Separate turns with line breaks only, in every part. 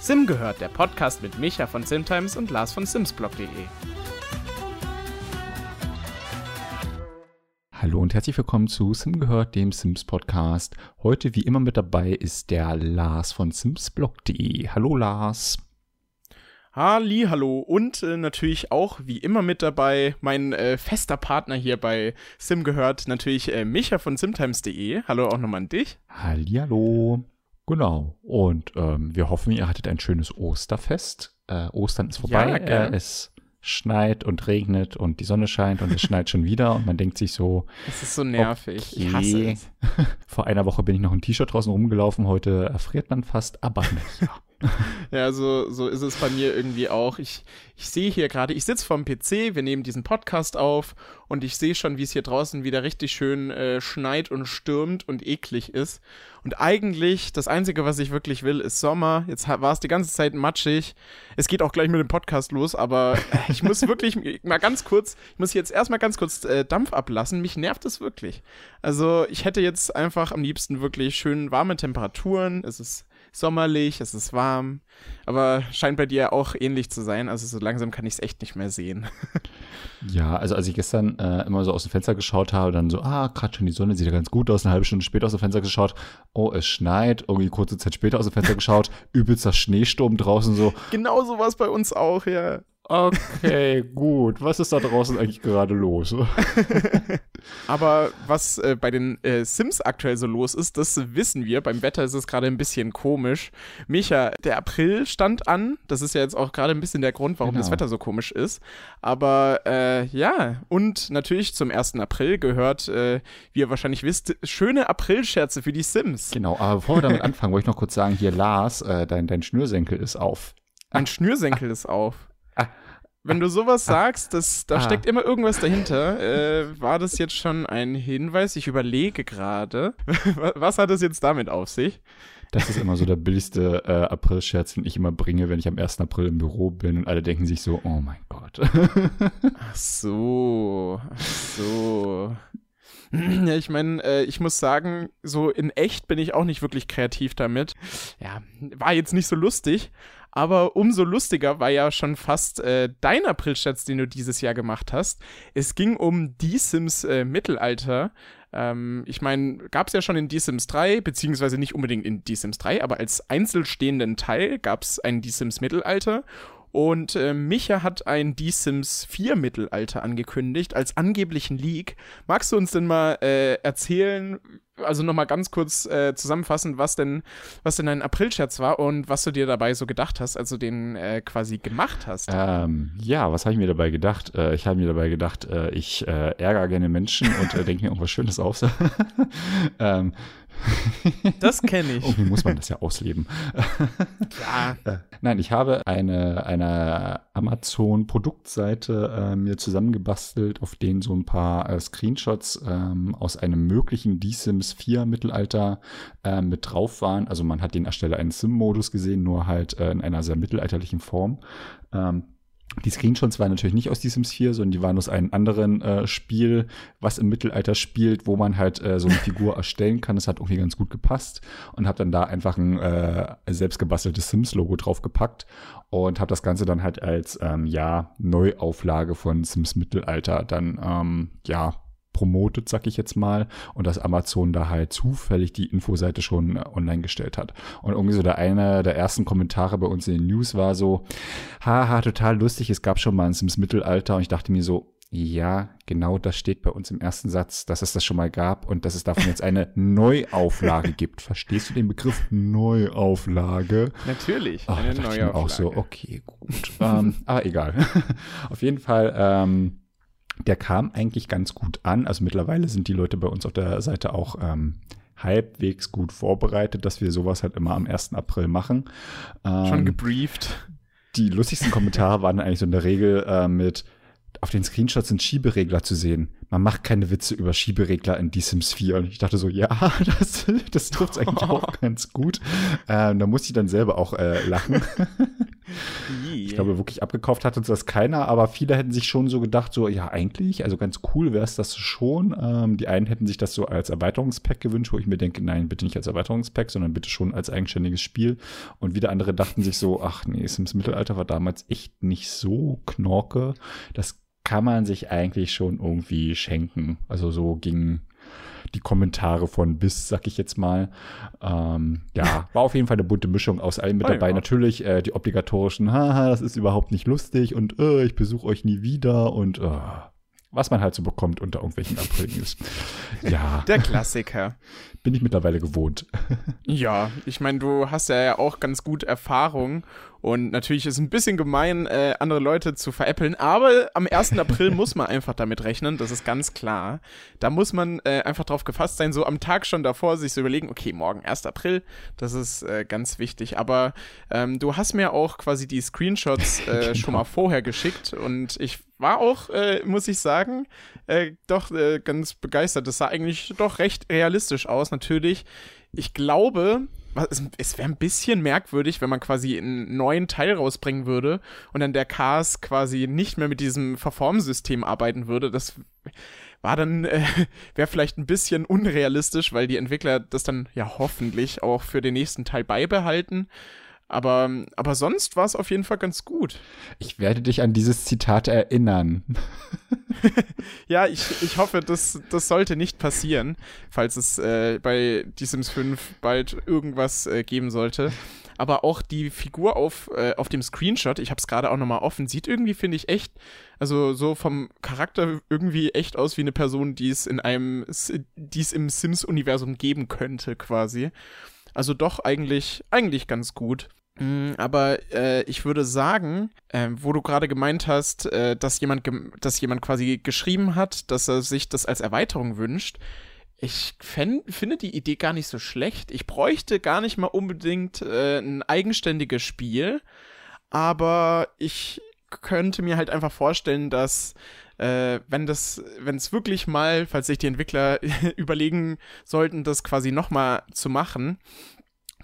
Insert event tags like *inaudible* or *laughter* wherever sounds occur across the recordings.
Sim gehört, der Podcast mit Micha von Simtimes und Lars von Simsblog.de.
Hallo und herzlich willkommen zu Sim gehört, dem Sims Podcast. Heute wie immer mit dabei ist der Lars von Simsblog.de. Hallo Lars.
Halli, hallo und äh, natürlich auch wie immer mit dabei mein äh, fester Partner hier bei Sim gehört, natürlich äh, Micha von simtimes.de. Hallo auch nochmal an dich.
Halli, hallo. Genau. Und ähm, wir hoffen, ihr hattet ein schönes Osterfest. Äh, Ostern ist vorbei.
Ja,
äh, es schneit und regnet und die Sonne scheint und es schneit schon wieder und man denkt sich so.
Es ist so nervig.
Okay.
Ich hasse es. *laughs*
Vor einer Woche bin ich noch ein T-Shirt draußen rumgelaufen. Heute erfriert man fast, aber nicht. *laughs* *laughs*
Ja, so, so ist es bei mir irgendwie auch. Ich, ich sehe hier gerade, ich sitze vorm PC, wir nehmen diesen Podcast auf und ich sehe schon, wie es hier draußen wieder richtig schön äh, schneit und stürmt und eklig ist. Und eigentlich, das Einzige, was ich wirklich will, ist Sommer. Jetzt war es die ganze Zeit matschig. Es geht auch gleich mit dem Podcast los, aber *laughs* ich muss wirklich mal ganz kurz, ich muss jetzt erstmal ganz kurz äh, Dampf ablassen. Mich nervt es wirklich. Also ich hätte jetzt einfach am liebsten wirklich schön warme Temperaturen. Es ist sommerlich, es ist warm, aber scheint bei dir auch ähnlich zu sein. Also so langsam kann ich es echt nicht mehr sehen. *laughs*
Ja, also als ich gestern äh, immer so aus dem Fenster geschaut habe, dann so, ah, gerade schon die Sonne sieht ja ganz gut aus, eine halbe Stunde später aus dem Fenster geschaut, oh, es schneit, irgendwie kurze Zeit später aus dem Fenster geschaut, *laughs* übelster Schneesturm draußen so.
Genau so war es bei uns auch, ja.
Okay, *laughs* gut. Was ist da draußen eigentlich gerade los? *laughs*
Aber was äh, bei den äh, Sims aktuell so los ist, das wissen wir. Beim Wetter ist es gerade ein bisschen komisch. Micha, der April stand an. Das ist ja jetzt auch gerade ein bisschen der Grund, warum
Genau.
das Wetter so komisch ist. Aber äh, ja, und natürlich zum 1. April gehört, äh, wie ihr wahrscheinlich wisst, schöne Aprilscherze für die Sims.
genau, aber bevor wir damit anfangen, wollte ich noch kurz sagen, hier Lars, äh, dein, dein Schnürsenkel ist auf.
Mein Schnürsenkel ist auf.
Ah.
Wenn du sowas sagst, das, da
Ah.
steckt immer irgendwas dahinter. Äh, war das jetzt schon ein Hinweis? Ich überlege gerade. *laughs* Was hat es jetzt damit auf sich?
Das ist immer so der billigste äh, Aprilscherz, den ich immer bringe, wenn ich am 1. April im Büro bin und alle denken sich so, oh mein Gott. *laughs*
Ach so, ach so. Ja, ich meine, äh, ich muss sagen, so in echt bin ich auch nicht wirklich kreativ damit. Ja, war jetzt nicht so lustig, aber umso lustiger war ja schon fast äh, dein Aprilscherz, den du dieses Jahr gemacht hast. Es ging um Die Sims äh, Mittelalter. Ähm, ich meine, gab es ja schon in Die Sims 3, beziehungsweise nicht unbedingt in Die Sims 3, aber als einzelstehenden Teil gab es ein Die Sims Mittelalter. Und äh, Micha hat ein Die Sims 4 Mittelalter angekündigt als angeblichen Leak. Magst du uns denn mal äh, erzählen, also nochmal ganz kurz äh, zusammenfassen, was denn, was denn ein Aprilscherz war und was du dir dabei so gedacht hast, als du den äh, quasi gemacht hast?
ähm, ja, was habe ich mir dabei gedacht? Äh, ich habe mir dabei gedacht, äh, ich äh, ärgere gerne Menschen und äh, denke mir irgendwas Schönes aus. *laughs* ähm,
Das kenne ich.
irgendwie muss man das ja ausleben. *laughs*
Ja,
Äh, Nein, ich habe eine, eine Amazon-Produktseite äh, mir zusammengebastelt, auf denen so ein paar äh, Screenshots ähm, aus einem möglichen D-Sims 4 Mittelalter äh, mit drauf waren. Also man hat den Ersteller einen Sim-Modus gesehen, nur halt äh, in einer sehr mittelalterlichen Form. Ähm, die Screenshots waren natürlich nicht aus die Sims 4, sondern die waren aus einem anderen äh, Spiel, was im Mittelalter spielt, wo man halt äh, so eine Figur *laughs* erstellen kann. Das hat irgendwie ganz gut gepasst und habe dann da einfach ein äh, selbstgebasteltes Sims-Logo draufgepackt und habe das Ganze dann halt als ähm, ja Neuauflage von Sims Mittelalter dann ähm, ja promotet, sag ich jetzt mal, und dass Amazon da halt zufällig die Infoseite schon äh, online gestellt hat. Und irgendwie so der eine der ersten Kommentare bei uns in den News war so, haha, total lustig, es gab schon mal ein Sims Mittelalter und ich dachte mir so, ja, genau das steht bei uns im ersten Satz, dass es das schon mal gab und dass es davon jetzt eine *laughs* Neuauflage gibt. Verstehst du den Begriff Neuauflage?
natürlich.
Oh,
eine
da dachte ich mir auch so, okay, gut. ähm, aber egal. *laughs* auf jeden Fall, ähm, der kam eigentlich ganz gut an. Also mittlerweile sind die Leute bei uns auf der Seite auch ähm, halbwegs gut vorbereitet, dass wir sowas halt immer am 1. April machen. Ähm,
Schon gebrieft.
die lustigsten Kommentare waren eigentlich so in der Regel äh, mit auf den Screenshots sind Schieberegler zu sehen. Man macht keine Witze über Schieberegler in Die Sims 4. Und ich dachte so, ja, *laughs* das, das trifft eigentlich *laughs* auch ganz gut. Ähm, da musste ich dann selber auch äh, lachen. Ich glaube, wirklich abgekauft hat uns das keiner, aber viele hätten sich schon so gedacht, so, ja, eigentlich, also ganz cool wäre es das schon. Ähm, die einen hätten sich das so als Erweiterungspack gewünscht, wo ich mir denke, nein, bitte nicht als Erweiterungspack, sondern bitte schon als eigenständiges Spiel. Und wieder andere dachten sich so, ach nee, Sims Mittelalter war damals echt nicht so knorke. Das kann man sich eigentlich schon irgendwie schenken. Also so ging die Kommentare von bis, sag ich jetzt mal. Ähm, ja, *laughs* war auf jeden Fall eine bunte Mischung aus allem mit oh, dabei. Ja. Natürlich äh, die obligatorischen, haha, das ist überhaupt nicht lustig und äh, ich besuche euch nie wieder und äh, was man halt so bekommt unter irgendwelchen April-News. *laughs*
ja. Der Klassiker.
Bin ich mittlerweile gewohnt.
ja, ich meine, du hast ja auch ganz gut Erfahrung und natürlich ist es ein bisschen gemein, äh, andere Leute zu veräppeln, aber am 1. April muss man einfach damit rechnen, das ist ganz klar. Da muss man äh, einfach drauf gefasst sein, so am Tag schon davor sich so überlegen, okay, morgen 1. April, das ist äh, ganz wichtig. Aber ähm, du hast mir auch quasi die Screenshots genau. *laughs* schon mal vorher geschickt und ich war auch, äh, muss ich sagen, äh, doch äh, ganz begeistert. Das sah eigentlich doch recht realistisch aus, natürlich. Ich glaube, es wäre ein bisschen merkwürdig, wenn man quasi einen neuen Teil rausbringen würde und dann der Cars quasi nicht mehr mit diesem Verformsystem arbeiten würde. Das war dann, äh, *laughs* wäre vielleicht ein bisschen unrealistisch, weil die Entwickler das dann ja hoffentlich auch für den nächsten Teil beibehalten. Aber, aber sonst war es auf jeden Fall ganz gut.
Ich werde dich an dieses Zitat erinnern. *laughs*
ja, ich, ich hoffe, das, das sollte nicht passieren, falls es äh, bei Die Sims 5 bald irgendwas äh, geben sollte. Aber auch die Figur auf, äh, auf dem Screenshot, ich habe es gerade auch nochmal offen, sieht irgendwie, finde ich, echt, also so vom Charakter irgendwie echt aus wie eine Person, die es in einem, die es im Sims-Universum geben könnte, quasi. Also doch eigentlich, eigentlich ganz gut. Mm, aber äh, ich würde sagen, äh, wo du gerade gemeint hast, äh, dass, jemand dass jemand quasi geschrieben hat, dass er sich das als Erweiterung wünscht, ich finde die Idee gar nicht so schlecht. Ich bräuchte gar nicht mal unbedingt äh, ein eigenständiges Spiel, aber ich könnte mir halt einfach vorstellen, dass äh, wenn das, wenn es wirklich mal, falls sich die Entwickler *laughs* überlegen sollten, das quasi nochmal zu machen,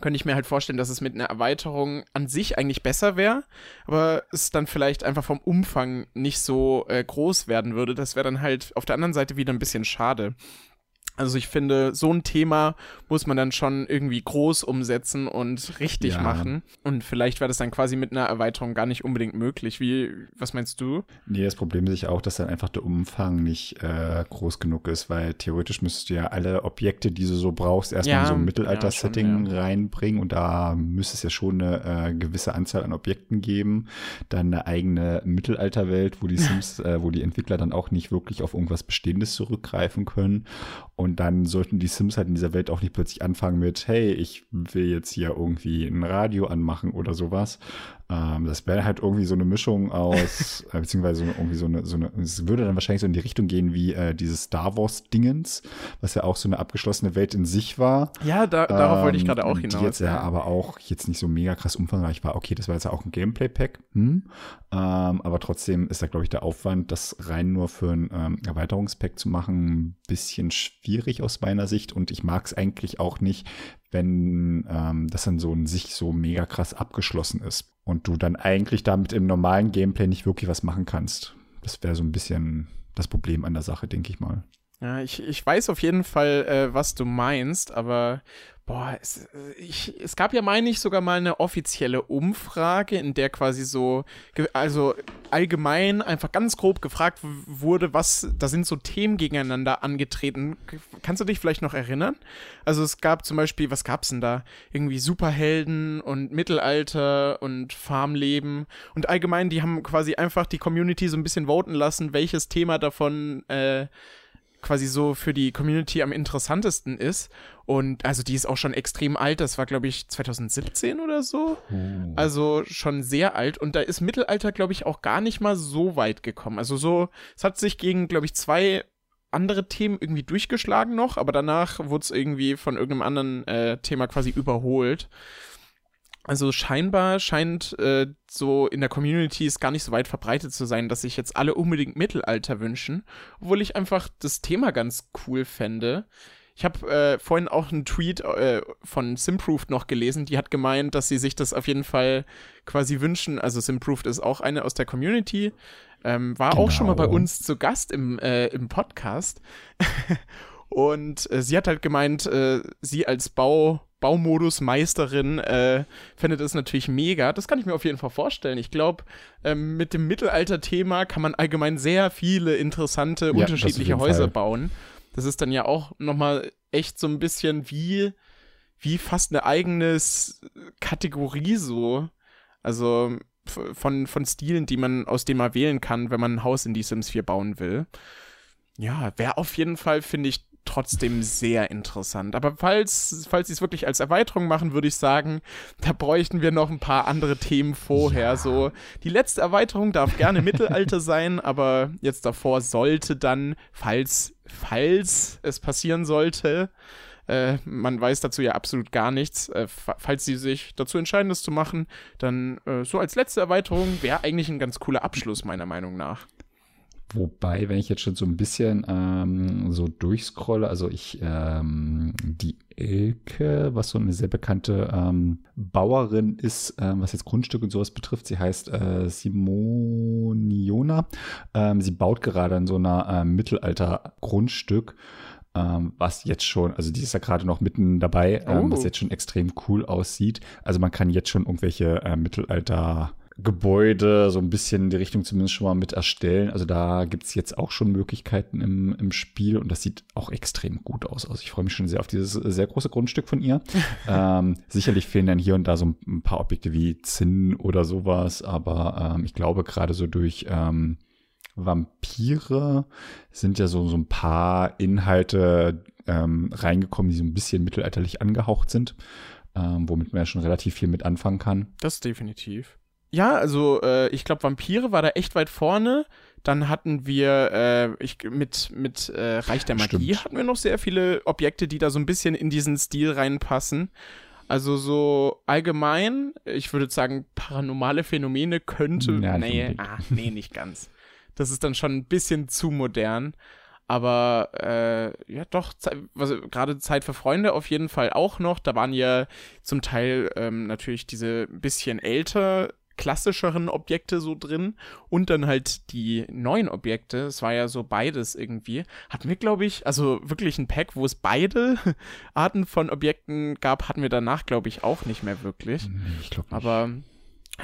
könnte ich mir halt vorstellen, dass es mit einer Erweiterung an sich eigentlich besser wäre, aber es dann vielleicht einfach vom Umfang nicht so äh, groß werden würde. Das wäre dann halt auf der anderen Seite wieder ein bisschen schade. Also ich finde, so ein Thema muss man dann schon irgendwie groß umsetzen und richtig ja. machen. Und vielleicht wäre das dann quasi mit einer Erweiterung gar nicht unbedingt möglich. Wie, was meinst du?
Nee, das Problem ist ja auch, dass dann einfach der Umfang nicht äh, groß genug ist, weil theoretisch müsstest du ja alle Objekte, die du so brauchst, erstmal ja, in so ein Mittelalter-Setting ja, reinbringen und da müsste es ja schon eine äh, gewisse Anzahl an Objekten geben. Dann eine eigene Mittelalterwelt, wo die *laughs* Sims, äh, wo die Entwickler dann auch nicht wirklich auf irgendwas Bestehendes zurückgreifen können. Und dann sollten die Sims halt in dieser Welt auch nicht plötzlich anfangen mit, hey, ich will jetzt hier irgendwie ein Radio anmachen oder sowas, ähm, das wäre halt irgendwie so eine Mischung aus, *laughs* äh, beziehungsweise irgendwie so eine, so eine, es würde dann wahrscheinlich so in die Richtung gehen wie äh, dieses Star Wars-Dingens, was ja auch so eine abgeschlossene Welt in sich war.
Ja, da, darauf ähm, wollte ich gerade auch hinaus.
Die jetzt ja aber auch jetzt nicht so mega krass umfangreich war. Okay, das war jetzt ja auch ein Gameplay-Pack, hm? ähm, aber trotzdem ist da, glaube ich, der Aufwand, das rein nur für ein ähm, Erweiterungspack zu machen, ein bisschen schwierig aus meiner Sicht und ich mag es eigentlich auch nicht, wenn ähm, das dann so in sich so mega krass abgeschlossen ist und du dann eigentlich damit im normalen Gameplay nicht wirklich was machen kannst. Das wäre so ein bisschen das Problem an der Sache, denke ich mal.
Ja, ich, ich weiß auf jeden Fall, äh, was du meinst, aber Boah, es, ich, es gab ja, meine ich, sogar mal eine offizielle Umfrage, in der quasi so, also allgemein einfach ganz grob gefragt wurde, was, da sind so Themen gegeneinander angetreten. Kannst du dich vielleicht noch erinnern? Also es gab zum Beispiel, was gab's denn da? Irgendwie Superhelden und Mittelalter und Farmleben und allgemein, die haben quasi einfach die Community so ein bisschen voten lassen, welches Thema davon, äh, quasi so für die Community am interessantesten ist. Und also die ist auch schon extrem alt. Das war, glaube ich, 2017 oder so. Oh. Also schon sehr alt. Und da ist Mittelalter, glaube ich, auch gar nicht mal so weit gekommen. Also so, es hat sich gegen, glaube ich, zwei andere Themen irgendwie durchgeschlagen noch, aber danach wurde es irgendwie von irgendeinem anderen äh, Thema quasi überholt. Also scheinbar scheint äh, so in der Community es gar nicht so weit verbreitet zu sein, dass sich jetzt alle unbedingt Mittelalter wünschen, obwohl ich einfach das Thema ganz cool fände. Ich habe äh, vorhin auch einen Tweet äh, von Simproved noch gelesen, die hat gemeint, dass sie sich das auf jeden Fall quasi wünschen. Also Simproved ist auch eine aus der Community, ähm, war genau. auch schon mal bei genau. uns zu Gast im, äh, im Podcast. *laughs* Und äh, sie hat halt gemeint, äh, sie als Bau, Baumodus-Meisterin äh, findet es natürlich mega. Das kann ich mir auf jeden Fall vorstellen. Ich glaube, ähm, mit dem Mittelalter-Thema kann man allgemein sehr viele interessante, ja, unterschiedliche Häuser Fall. bauen. Das ist dann ja auch nochmal echt so ein bisschen wie, wie fast eine eigene Kategorie so. Also von, von Stilen, die man, aus denen man wählen kann, wenn man ein Haus in die Sims 4 bauen will. Ja, wäre auf jeden Fall, finde ich, trotzdem sehr interessant. Aber falls, falls sie es wirklich als Erweiterung machen, würde ich sagen, da bräuchten wir noch ein paar andere Themen vorher. Ja. So, die letzte Erweiterung darf gerne Mittelalter sein, *laughs* aber jetzt davor sollte dann, falls, falls es passieren sollte, äh, man weiß dazu ja absolut gar nichts. Äh, falls sie sich dazu entscheiden, das zu machen, dann äh, so als letzte Erweiterung wäre eigentlich ein ganz cooler Abschluss, meiner Meinung nach.
Wobei, wenn ich jetzt schon so ein bisschen ähm, so durchscrolle, also ich, ähm, die Elke, was so eine sehr bekannte ähm, Bauerin ist, ähm, was jetzt Grundstücke und sowas betrifft, sie heißt äh, Simoniona. Ähm, sie baut gerade an so einer äh, Mittelalter-Grundstück. Ähm, was jetzt schon, also die ist ja gerade noch mitten dabei, ähm, oh. was jetzt schon extrem cool aussieht. Also man kann jetzt schon irgendwelche äh, Mittelalter Gebäude so ein bisschen in die Richtung zumindest schon mal mit erstellen. Also da gibt es jetzt auch schon Möglichkeiten im, im Spiel und das sieht auch extrem gut aus. Also ich freue mich schon sehr auf dieses sehr große Grundstück von ihr. *laughs* ähm, sicherlich fehlen dann hier und da so ein paar Objekte wie Zinn oder sowas, aber ähm, ich glaube gerade so durch ähm, Vampire sind ja so, so ein paar Inhalte ähm, reingekommen, die so ein bisschen mittelalterlich angehaucht sind, ähm, womit man ja schon relativ viel mit anfangen kann.
Das definitiv. Ja, also äh, ich glaube, Vampire war da echt weit vorne. Dann hatten wir äh, ich, mit, mit äh, Reich der Magie Stimmt. hatten wir noch sehr viele Objekte, die da so ein bisschen in diesen Stil reinpassen. Also so allgemein, ich würde sagen, paranormale Phänomene könnte. Ja, nee, ah, nee, nicht ganz. Das ist dann schon ein bisschen zu modern. Aber äh, ja, doch, also, gerade Zeit für Freunde auf jeden Fall auch noch. Da waren ja zum Teil ähm, natürlich diese bisschen älter klassischeren Objekte so drin und dann halt die neuen Objekte. Es war ja so beides irgendwie. Hatten wir, glaube ich, also wirklich ein Pack, wo es beide *laughs* Arten von Objekten gab, hatten wir danach, glaube ich, auch nicht mehr wirklich.
Ich glaube nicht.
Aber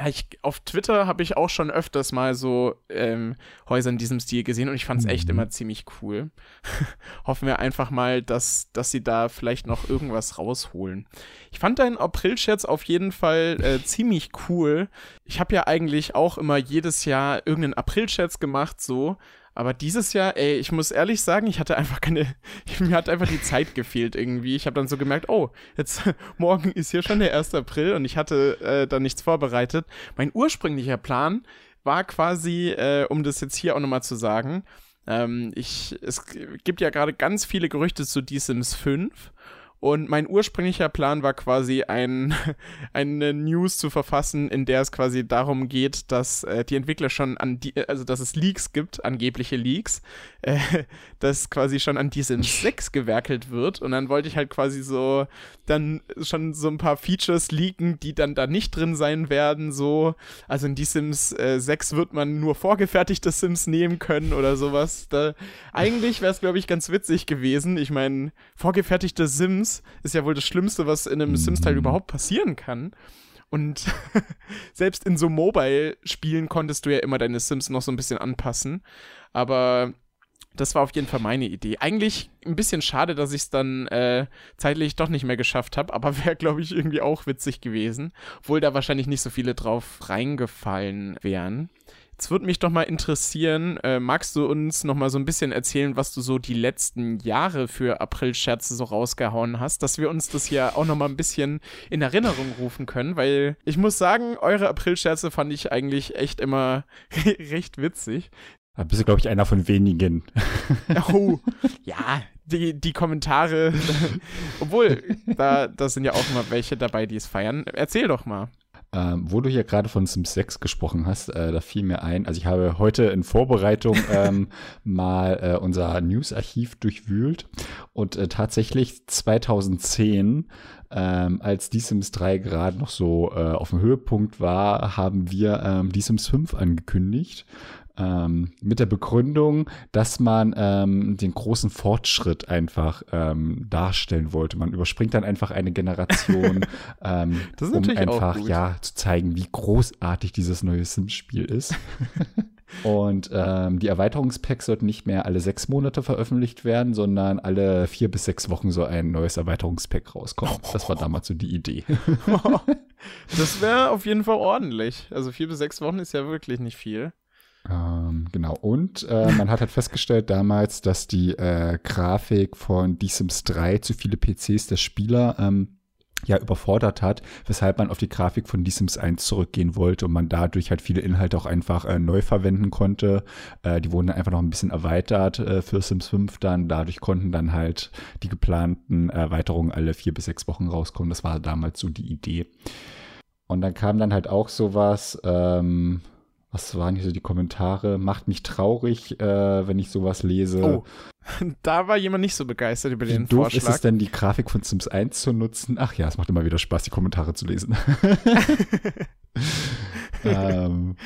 ich, auf Twitter habe ich auch schon öfters mal so ähm, Häuser in diesem Stil gesehen und ich fand es echt mhm. immer ziemlich cool. *laughs* Hoffen wir einfach mal, dass, dass sie da vielleicht noch irgendwas rausholen. Ich fand deinen April-Scherz auf jeden Fall äh, ziemlich cool. Ich habe ja eigentlich auch immer jedes Jahr irgendeinen April-Scherz gemacht, so. Aber dieses Jahr, ey, ich muss ehrlich sagen, ich hatte einfach keine, *laughs* mir hat einfach die Zeit gefehlt irgendwie. Ich habe dann so gemerkt, oh, jetzt *laughs* morgen ist hier schon der 1. April und ich hatte äh, dann nichts vorbereitet. Mein ursprünglicher Plan war quasi, äh, um das jetzt hier auch nochmal zu sagen, ähm, ich, es gibt ja gerade ganz viele Gerüchte zu The Sims 5 und mein ursprünglicher Plan war quasi ein, *laughs* eine News zu verfassen, in der es quasi darum geht, dass äh, die Entwickler schon an die, also dass es Leaks gibt, angebliche Leaks, äh, *laughs* dass quasi schon an die Sims 6 gewerkelt wird. Und dann wollte ich halt quasi so dann schon so ein paar Features leaken, die dann da nicht drin sein werden. So, also in die Sims äh, 6 wird man nur vorgefertigte Sims nehmen können oder sowas. Da, eigentlich wäre es, glaube ich, ganz witzig gewesen. Ich meine, vorgefertigte Sims ist ja wohl das Schlimmste, was in einem mhm. Sims-Teil überhaupt passieren kann. Und *laughs* selbst in so Mobile-Spielen konntest du ja immer deine Sims noch so ein bisschen anpassen. Aber das war auf jeden Fall meine Idee. Eigentlich ein bisschen schade, dass ich es dann äh, zeitlich doch nicht mehr geschafft habe, aber *laughs* wäre, glaube ich, irgendwie auch witzig gewesen. Obwohl da wahrscheinlich nicht so viele drauf reingefallen wären. Jetzt würde mich doch mal interessieren, äh, magst du uns noch mal so ein bisschen erzählen, was du so die letzten Jahre für April-Scherze so rausgehauen hast, dass wir uns das hier auch noch mal ein bisschen in Erinnerung rufen können, weil ich muss sagen, eure April-Scherze fand ich eigentlich echt immer *laughs* recht witzig.
Da bist du, glaube ich, einer von wenigen. *laughs*
Oh, *laughs* ja, die, die Kommentare, obwohl, da, da sind ja auch immer welche dabei, die es feiern. Erzähl doch mal.
Ähm, wo du hier gerade von Sims 6 gesprochen hast, äh, da fiel mir ein, also ich habe heute in Vorbereitung *laughs* ähm, mal äh, unser News-Archiv durchwühlt und äh, tatsächlich 2010 ähm, als Die Sims 3 gerade noch so äh, auf dem Höhepunkt war, haben wir ähm, Die Sims 5 angekündigt. Ähm, mit der Begründung, dass man ähm, den großen Fortschritt einfach ähm, darstellen wollte. Man überspringt dann einfach eine Generation, *laughs* ähm, um einfach ja zu zeigen, wie großartig dieses neue Sims-Spiel ist. *laughs* Und ähm, die Erweiterungspacks sollten nicht mehr alle sechs Monate veröffentlicht werden, sondern alle vier bis sechs Wochen soll ein neues Erweiterungspack rauskommen. Das war *laughs* damals so die Idee.
das wäre auf jeden Fall ordentlich. Also vier bis sechs Wochen ist ja wirklich nicht viel.
Ähm, genau. Und äh, man hat halt festgestellt damals, dass die äh, Grafik von The Sims 3 zu viele PCs der Spieler ähm, ja überfordert hat, weshalb man auf die Grafik von The Sims 1 zurückgehen wollte und man dadurch halt viele Inhalte auch einfach äh, neu verwenden konnte. Äh, die wurden dann einfach noch ein bisschen erweitert äh, für Sims 5 dann. Dadurch konnten dann halt die geplanten Erweiterungen alle vier bis sechs Wochen rauskommen. Das war damals so die Idee. Und dann kam dann halt auch sowas, ähm, was waren hier so die Kommentare? Macht mich traurig, äh, wenn ich sowas lese. Oh, *laughs*
da war jemand nicht so begeistert über
Wie
den
doof
Vorschlag.
ist es denn, die Grafik von Sims 1 zu nutzen? Ach ja, es macht immer wieder Spaß, die Kommentare zu lesen. *laughs* *laughs*
ähm,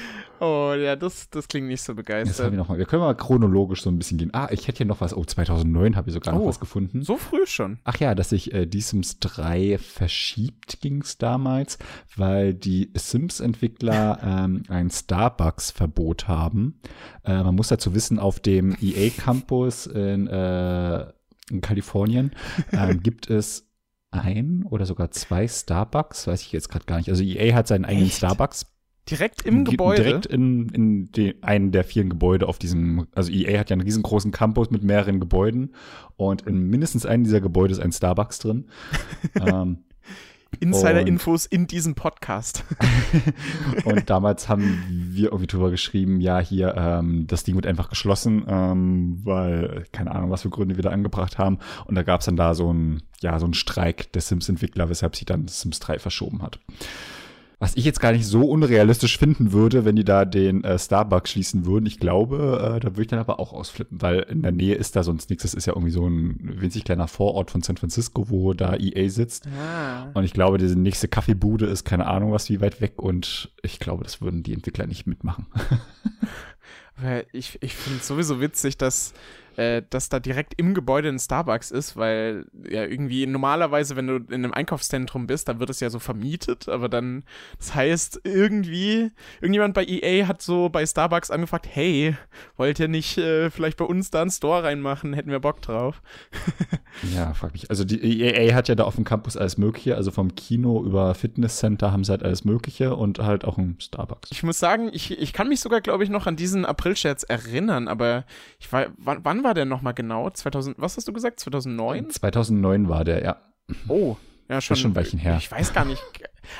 oh ja, das, das klingt nicht so begeistert.
Wir, noch wir können mal chronologisch so ein bisschen gehen. Ah, ich hätte hier noch was. Oh, 2009 habe ich sogar noch oh, was gefunden.
So früh schon.
Ach ja, dass sich äh, die Sims 3 verschiebt ging es damals, weil die Sims-Entwickler *laughs* ähm, ein Starbucks-Verbot haben. Äh, man muss dazu wissen, auf dem EA-Campus *laughs* in, äh, in Kalifornien ähm, *laughs* gibt es ein oder sogar zwei Starbucks, weiß ich jetzt gerade gar nicht. Also EA hat seinen eigenen Echt? Starbucks.
Direkt im Gebäude?
Direkt in, in die, einen der vielen Gebäude auf diesem, also EA hat ja einen riesengroßen Campus mit mehreren Gebäuden und in mindestens einem dieser Gebäude ist ein Starbucks drin. *laughs* ähm,
Insider-Infos in diesem Podcast. *laughs*
und damals haben wir irgendwie drüber geschrieben, ja, hier, ähm, das Ding wird einfach geschlossen, ähm, weil, keine Ahnung, was für Gründe wir da angebracht haben. Und da gab es dann da so ein, ja, so Streik der Sims-Entwickler, weshalb sich dann Sims 3 verschoben hat. Was ich jetzt gar nicht so unrealistisch finden würde, wenn die da den äh, Starbucks schließen würden. Ich glaube, äh, da würde ich dann aber auch ausflippen, weil in der Nähe ist da sonst nichts. Das ist ja irgendwie so ein winzig kleiner Vorort von San Francisco, wo da EA sitzt. Ah. Und ich glaube, diese nächste Kaffeebude ist keine Ahnung was wie weit weg und ich glaube, das würden die Entwickler nicht mitmachen. *laughs*
ich ich finde es sowieso witzig, dass äh, dass da direkt im Gebäude ein Starbucks ist, weil ja irgendwie normalerweise, wenn du in einem Einkaufszentrum bist, dann wird es ja so vermietet, aber dann, das heißt, irgendwie, irgendjemand bei EA hat so bei Starbucks angefragt, hey, wollt ihr nicht äh, vielleicht bei uns da einen Store reinmachen? Hätten wir Bock drauf. *laughs*
ja, frag mich. Also die EA hat ja da auf dem Campus alles Mögliche, also vom Kino über Fitnesscenter haben sie halt alles Mögliche und halt auch ein Starbucks.
Ich muss sagen, ich, ich kann mich sogar, glaube ich, noch an diesen April-Scherz erinnern, aber ich war, wann, wann war der nochmal genau? 2000, was hast du gesagt? 2009?
2009 war der, ja.
Oh, ja, schon.
Das ist schon ein Weilchen her.
Ich weiß gar nicht.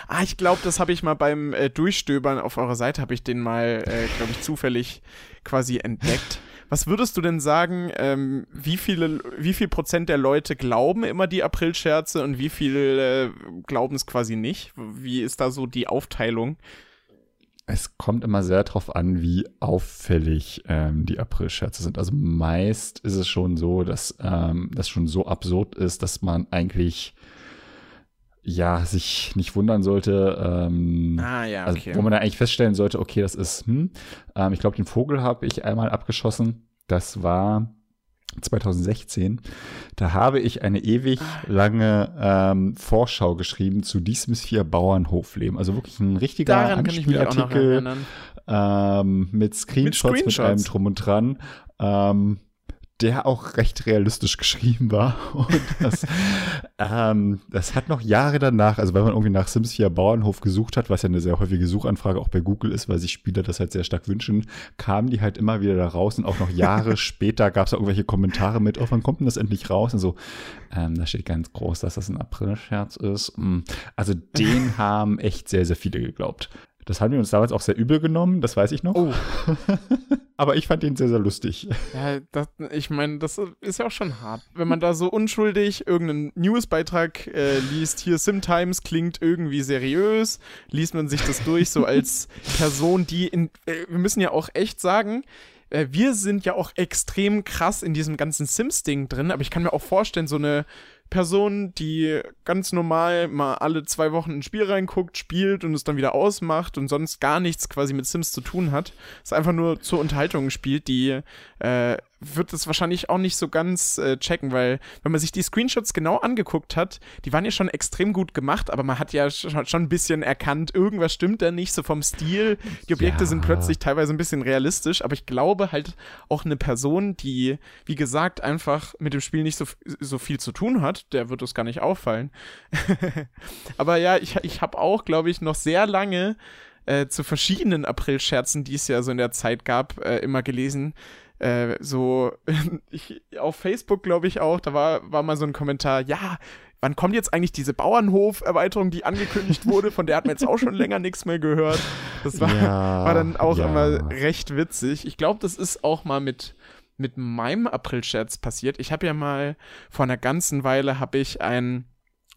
Ah, ich glaube, das habe ich mal beim äh, Durchstöbern auf eurer Seite, habe ich den mal, äh, glaube ich, zufällig quasi entdeckt. Was würdest du denn sagen, ähm, wie viele, wie viel Prozent der Leute glauben immer die Aprilscherze und wie viel äh, glauben es quasi nicht? Wie ist da so die Aufteilung?
Es kommt immer sehr darauf an, wie auffällig ähm, die April-Scherze sind. Also meist ist es schon so, dass ähm, das schon so absurd ist, dass man eigentlich ja sich nicht wundern sollte. Ähm,
ah ja,
also
okay.
Also, wo man dann eigentlich feststellen sollte, okay, das ist, hm, ähm, ich glaube, den Vogel habe ich einmal abgeschossen. Das war 2016, da habe ich eine ewig lange ähm, Vorschau geschrieben zu diesem vier Bauernhofleben. Also wirklich ein richtiger Daran Anspielartikel ähm, mit, Screenshots, mit Screenshots mit allem drum und dran. Ähm, der auch recht realistisch geschrieben war. *laughs* Und das, ähm, das hat noch Jahre danach, also wenn man irgendwie nach Sims 4 Bauernhof gesucht hat, was ja eine sehr häufige Suchanfrage auch bei Google ist, weil sich Spieler das halt sehr stark wünschen, kamen die halt immer wieder da raus und auch noch Jahre *laughs* später gab es da irgendwelche Kommentare mit, oh, wann kommt denn das endlich raus? Und so, ähm, da steht ganz groß, dass das ein April-Scherz ist. Mm, also den *laughs* haben echt sehr, sehr viele geglaubt. Das haben wir uns damals auch sehr übel genommen, das weiß ich noch.
Oh. *laughs*
Aber ich fand ihn sehr, sehr lustig.
Ja, das, ich meine, das ist ja auch schon hart. Wenn man da so unschuldig irgendeinen Newsbeitrag äh, liest, hier Simtimes klingt irgendwie seriös, liest man sich das durch, so als *laughs* Person, die in. Äh, wir müssen ja auch echt sagen, äh, wir sind ja auch extrem krass in diesem ganzen Sims-Ding drin, aber ich kann mir auch vorstellen, so eine Person, die ganz normal mal alle zwei Wochen ein Spiel reinguckt, spielt und es dann wieder ausmacht und sonst gar nichts quasi mit Sims zu tun hat, es einfach nur zur Unterhaltung spielt, die äh, wird es wahrscheinlich auch nicht so ganz äh, checken, weil wenn man sich die Screenshots genau angeguckt hat, die waren ja schon extrem gut gemacht, aber man hat ja schon, schon ein bisschen erkannt, irgendwas stimmt da nicht, so vom Stil. Die Objekte ja. sind plötzlich teilweise ein bisschen realistisch, aber ich glaube halt auch eine Person, die, wie gesagt, einfach mit dem Spiel nicht so, so viel zu tun hat, der wird es gar nicht auffallen. *laughs* aber ja, ich, ich habe auch, glaube ich, noch sehr lange äh, zu verschiedenen April-Scherzen, die es ja so in der Zeit gab, äh, immer gelesen, äh, so *laughs* ich, auf Facebook, glaube ich auch, da war, war mal so ein Kommentar, ja, wann kommt jetzt eigentlich diese Bauernhof-Erweiterung, die angekündigt wurde, von der hat man jetzt auch schon länger nichts mehr gehört. Das war, ja, war dann auch ja. immer recht witzig. Ich glaube, das ist auch mal mit mit meinem April-Scherz passiert. Ich habe ja mal vor einer ganzen Weile habe ich ein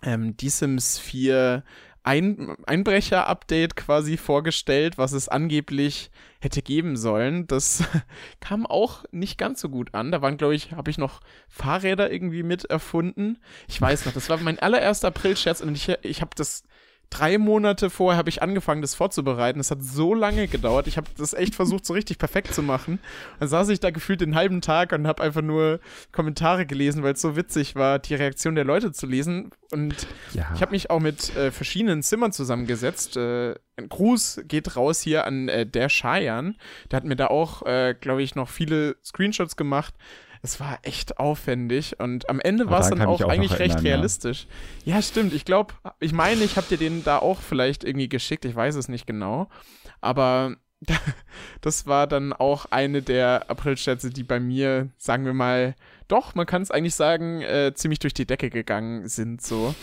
ähm, Die Sims 4 ein Einbrecher-Update quasi vorgestellt, was es angeblich hätte geben sollen. Das *laughs* kam auch nicht ganz so gut an. Da waren, glaube ich, habe ich noch Fahrräder irgendwie mit erfunden. Ich weiß noch, das war mein allererster April-Scherz und ich, ich habe das drei Monate vorher habe ich angefangen, das vorzubereiten. Es hat so lange gedauert. Ich habe das echt versucht, so richtig perfekt zu machen. Dann saß ich da gefühlt den halben Tag und habe einfach nur Kommentare gelesen, weil es so witzig war, die Reaktion der Leute zu lesen. Und ja. ich habe mich auch mit äh, verschiedenen Zimmern zusammengesetzt. Äh, ein Gruß geht raus hier an äh, der Scheiern. Der hat mir da auch, äh, glaube ich, noch viele Screenshots gemacht es war echt aufwendig und am Ende war es dann auch, auch eigentlich recht realistisch. Ja. ja, stimmt. Ich glaube, ich meine, ich habe dir den da auch vielleicht irgendwie geschickt. Ich weiß es nicht genau. Aber *laughs* das war dann auch eine der Aprilschätze, die bei mir, sagen wir mal, doch, man kann es eigentlich sagen, äh, ziemlich durch die Decke gegangen sind. So.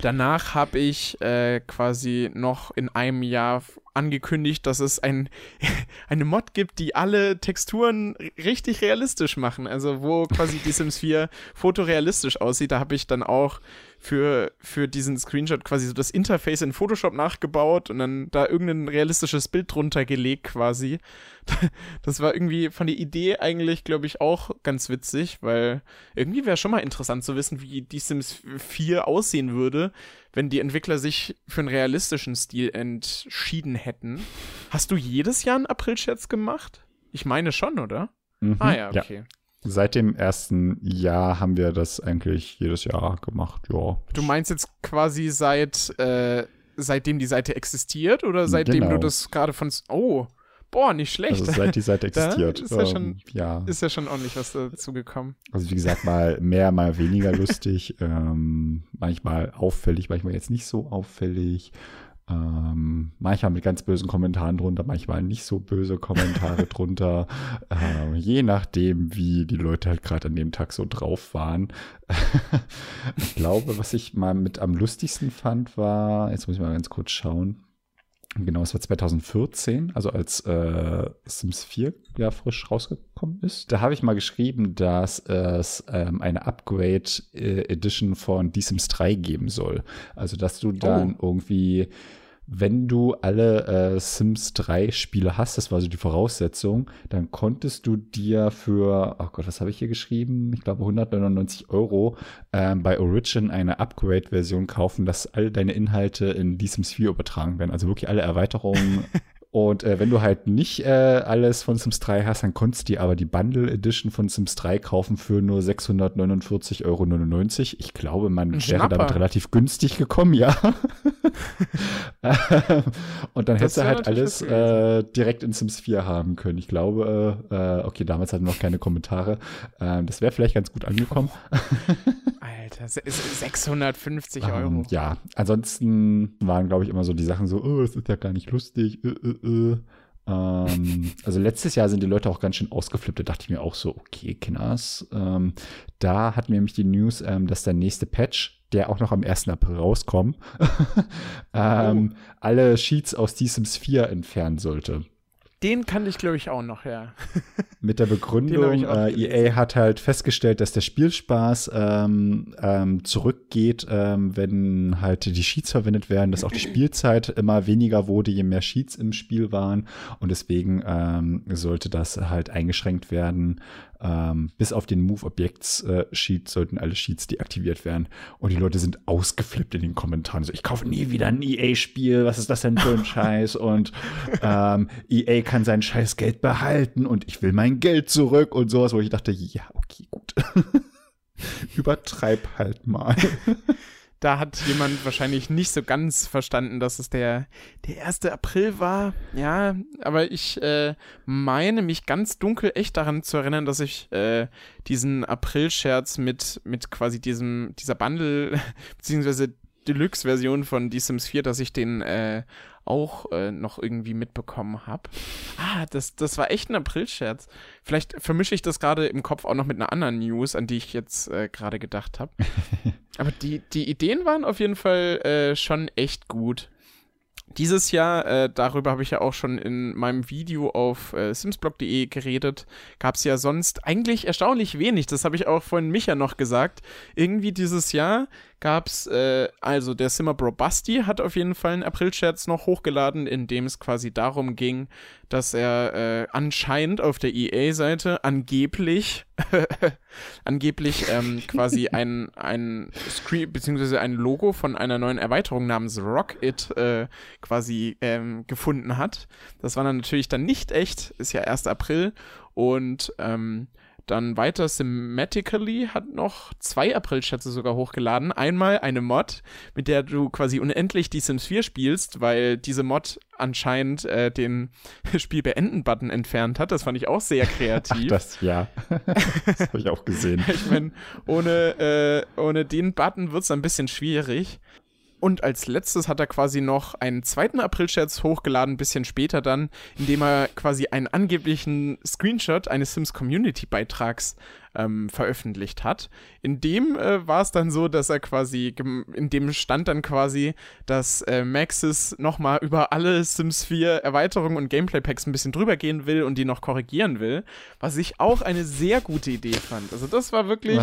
Danach habe ich äh, quasi noch in einem Jahr angekündigt, dass es ein, *laughs* eine Mod gibt, die alle Texturen richtig realistisch machen. Also wo quasi die Sims 4 fotorealistisch aussieht. Da habe ich dann auch für, für diesen Screenshot quasi so das Interface in Photoshop nachgebaut und dann da irgendein realistisches Bild drunter gelegt quasi. *laughs* Das war irgendwie von der Idee eigentlich, glaube ich, auch ganz witzig, weil irgendwie wäre schon mal interessant zu wissen, wie die Sims 4 aussehen würde, wenn die Entwickler sich für einen realistischen Stil entschieden hätten. Hast du jedes Jahr einen April-Scherz gemacht? Ich meine schon, oder?
Mhm, ah ja, okay. Ja. Seit dem ersten Jahr haben wir das eigentlich jedes Jahr gemacht, ja.
Du meinst jetzt quasi seit, äh, seitdem die Seite existiert oder seitdem genau. du das gerade von. Oh, boah, nicht schlecht.
Also seit die Seite *laughs* existiert.
ist, ja schon, ähm, ja. ist ja schon ordentlich was dazu gekommen.
Also wie gesagt, mal mehr, mal weniger lustig. *laughs* ähm, manchmal auffällig, manchmal jetzt nicht so auffällig. Ähm, manchmal mit ganz bösen Kommentaren drunter, manchmal nicht so böse Kommentare *laughs* drunter. Ähm, je nachdem, wie die Leute halt gerade an dem Tag so drauf waren. *laughs* ich glaube, was ich mal mit am lustigsten fand, war, jetzt muss ich mal ganz kurz schauen. Genau, es war 2014, also als äh, Sims 4 ja frisch rausgekommen ist. Da habe ich mal geschrieben, dass es ähm, eine Upgrade äh, Edition von The Sims 3 geben soll. Also, dass du dann oh. irgendwie wenn du alle äh, Sims 3 Spiele hast, das war so die Voraussetzung, dann konntest du dir für, oh Gott, was habe ich hier geschrieben? Ich glaube 199 Euro ähm, bei Origin eine Upgrade-Version kaufen, dass all deine Inhalte in die Sims 4 übertragen werden. Also wirklich alle Erweiterungen *laughs* Und äh, wenn du halt nicht äh, alles von Sims 3 hast, dann konntest du dir aber die Bundle Edition von Sims 3 kaufen für nur 649,99 Euro. Ich glaube, man wäre damit relativ günstig gekommen, ja. *laughs* *laughs* und dann hättest du halt alles äh, direkt in Sims 4 haben können. Ich glaube, äh, okay, damals hatten wir noch keine Kommentare. Ähm, das wäre vielleicht ganz gut angekommen. *laughs*
Alter, 650 ähm, Euro. Ähm,
ja, ansonsten waren, glaube ich, immer so die Sachen so, oh, es ist ja gar nicht lustig. Äh, äh, äh. Ähm, also letztes Jahr sind die Leute auch ganz schön ausgeflippt. Da dachte ich mir auch so, okay, Kinders. Ähm, da hatten wir nämlich die News, ähm, dass der nächste Patch, der auch noch am 1. April rauskommt, *laughs* ähm, oh. alle Sheets aus Sims 4 entfernen sollte.
Den kannte ich, glaube ich, auch noch, ja. *laughs*
Mit der Begründung, äh, EA hat halt festgestellt, dass der Spielspaß ähm, ähm, zurückgeht, ähm, wenn halt die Sheets verwendet werden, dass auch die Spielzeit immer weniger wurde, je mehr Sheets im Spiel waren. Und deswegen ähm, sollte das halt eingeschränkt werden. Ähm, bis auf den Move Objects äh, Sheet sollten alle Sheets deaktiviert werden. Und die Leute sind ausgeflippt in den Kommentaren. So, ich kaufe nie wieder ein EA-Spiel. Was ist das denn für ein *laughs* Scheiß? Und ähm, EA kann sein scheiß Geld behalten und ich will mein Geld zurück und sowas, wo ich dachte, ja, okay, gut. *laughs* Übertreib halt mal *laughs*
da hat jemand wahrscheinlich nicht so ganz verstanden, dass es der, der 1. April war. Ja, aber ich äh, meine mich ganz dunkel echt daran zu erinnern, dass ich äh, diesen April-Scherz mit, mit quasi diesem, dieser Bundle, *laughs* beziehungsweise Deluxe-Version von The Sims 4, dass ich den äh, auch äh, noch irgendwie mitbekommen habe. Ah, das, das war echt ein April-Scherz. Vielleicht vermische ich das gerade im Kopf auch noch mit einer anderen News, an die ich jetzt äh, gerade gedacht habe. *laughs* Aber die, die Ideen waren auf jeden Fall äh, schon echt gut. Dieses Jahr, äh, darüber habe ich ja auch schon in meinem Video auf äh, simsblog.de geredet, gab es ja sonst eigentlich erstaunlich wenig. Das habe ich auch vorhin Micha noch gesagt. Irgendwie dieses Jahr gab es, äh, also der Simmer Bro Basti hat auf jeden Fall einen April-Scherz noch hochgeladen, in dem es quasi darum ging, dass er äh, anscheinend auf der EA-Seite angeblich, *laughs* angeblich ähm, *laughs* quasi ein, ein Screen, beziehungsweise ein Logo von einer neuen Erweiterung namens Rock It äh, quasi ähm, gefunden hat. Das war dann natürlich dann nicht echt, ist ja 1. April und ähm, dann weiter Thematically hat noch zwei April-Schätze sogar hochgeladen. Einmal eine Mod, mit der du quasi unendlich die Sims 4 spielst, weil diese Mod anscheinend äh, den *laughs* Spiel beenden-Button entfernt hat. Das fand ich auch sehr kreativ.
Ach, das, ja. *laughs* das habe ich auch gesehen.
ich meine, ohne, äh, ohne den Button wird es ein bisschen schwierig. Und als letztes hat er quasi noch einen zweiten April-Scherz hochgeladen, ein bisschen später dann, indem er quasi einen angeblichen Screenshot eines Sims Community-Beitrags ähm, veröffentlicht hat. In dem äh, war es dann so, dass er quasi, in dem stand dann quasi, dass äh, Maxis nochmal über alle Sims 4 Erweiterungen und Gameplay-Packs ein bisschen drüber gehen will und die noch korrigieren will, was ich auch eine sehr gute Idee fand. Also das war wirklich,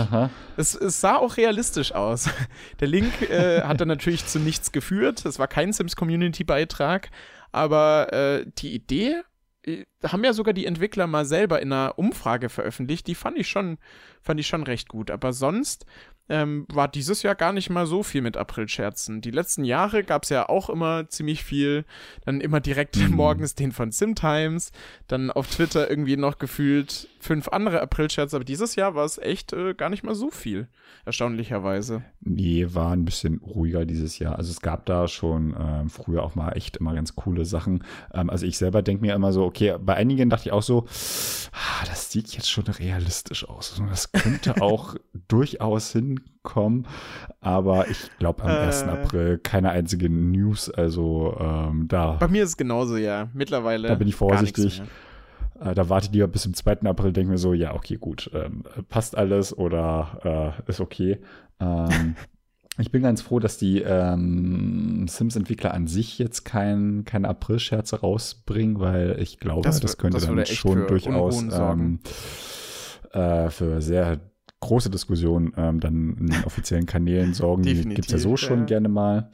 es, es, sah auch realistisch aus. *laughs* Der Link äh, hat dann natürlich zu nichts geführt, es war kein Sims Community-Beitrag, aber äh, die Idee äh, haben ja sogar die Entwickler mal selber in einer Umfrage veröffentlicht. Die fand ich schon, fand ich schon recht gut. Aber sonst ähm, war dieses Jahr gar nicht mal so viel mit April-Scherzen. Die letzten Jahre gab es ja auch immer ziemlich viel. Dann immer direkt mhm. morgens den von Simtimes. Dann auf Twitter irgendwie noch gefühlt fünf andere April-Scherze. Aber dieses Jahr war es echt äh, gar nicht mal so viel, erstaunlicherweise.
Nee, war ein bisschen ruhiger dieses Jahr. Also es gab da schon äh, früher auch mal echt immer ganz coole Sachen. Ähm, also ich selber denke mir immer so, okay, bei einigen dachte ich auch so, ah, das sieht jetzt schon realistisch aus. Das könnte *laughs* auch durchaus hinkommen. Aber ich glaube am äh, 1. April keine einzige News. Also ähm, da.
Bei mir ist es genauso, ja. Mittlerweile.
Da bin ich vorsichtig. Äh, da warte ich lieber bis zum 2. April, denke mir so, ja, okay, gut, ähm, passt alles oder äh, ist okay. Ähm, *laughs* ich bin ganz froh, dass die ähm, Sims-Entwickler an sich jetzt kein, keine April-Scherze rausbringen, weil ich glaube, das, das könnte das dann schon durchaus ähm, äh, für sehr große Diskussionen ähm, dann in den offiziellen Kanälen sorgen. die gibt es ja so schon ja. gerne mal.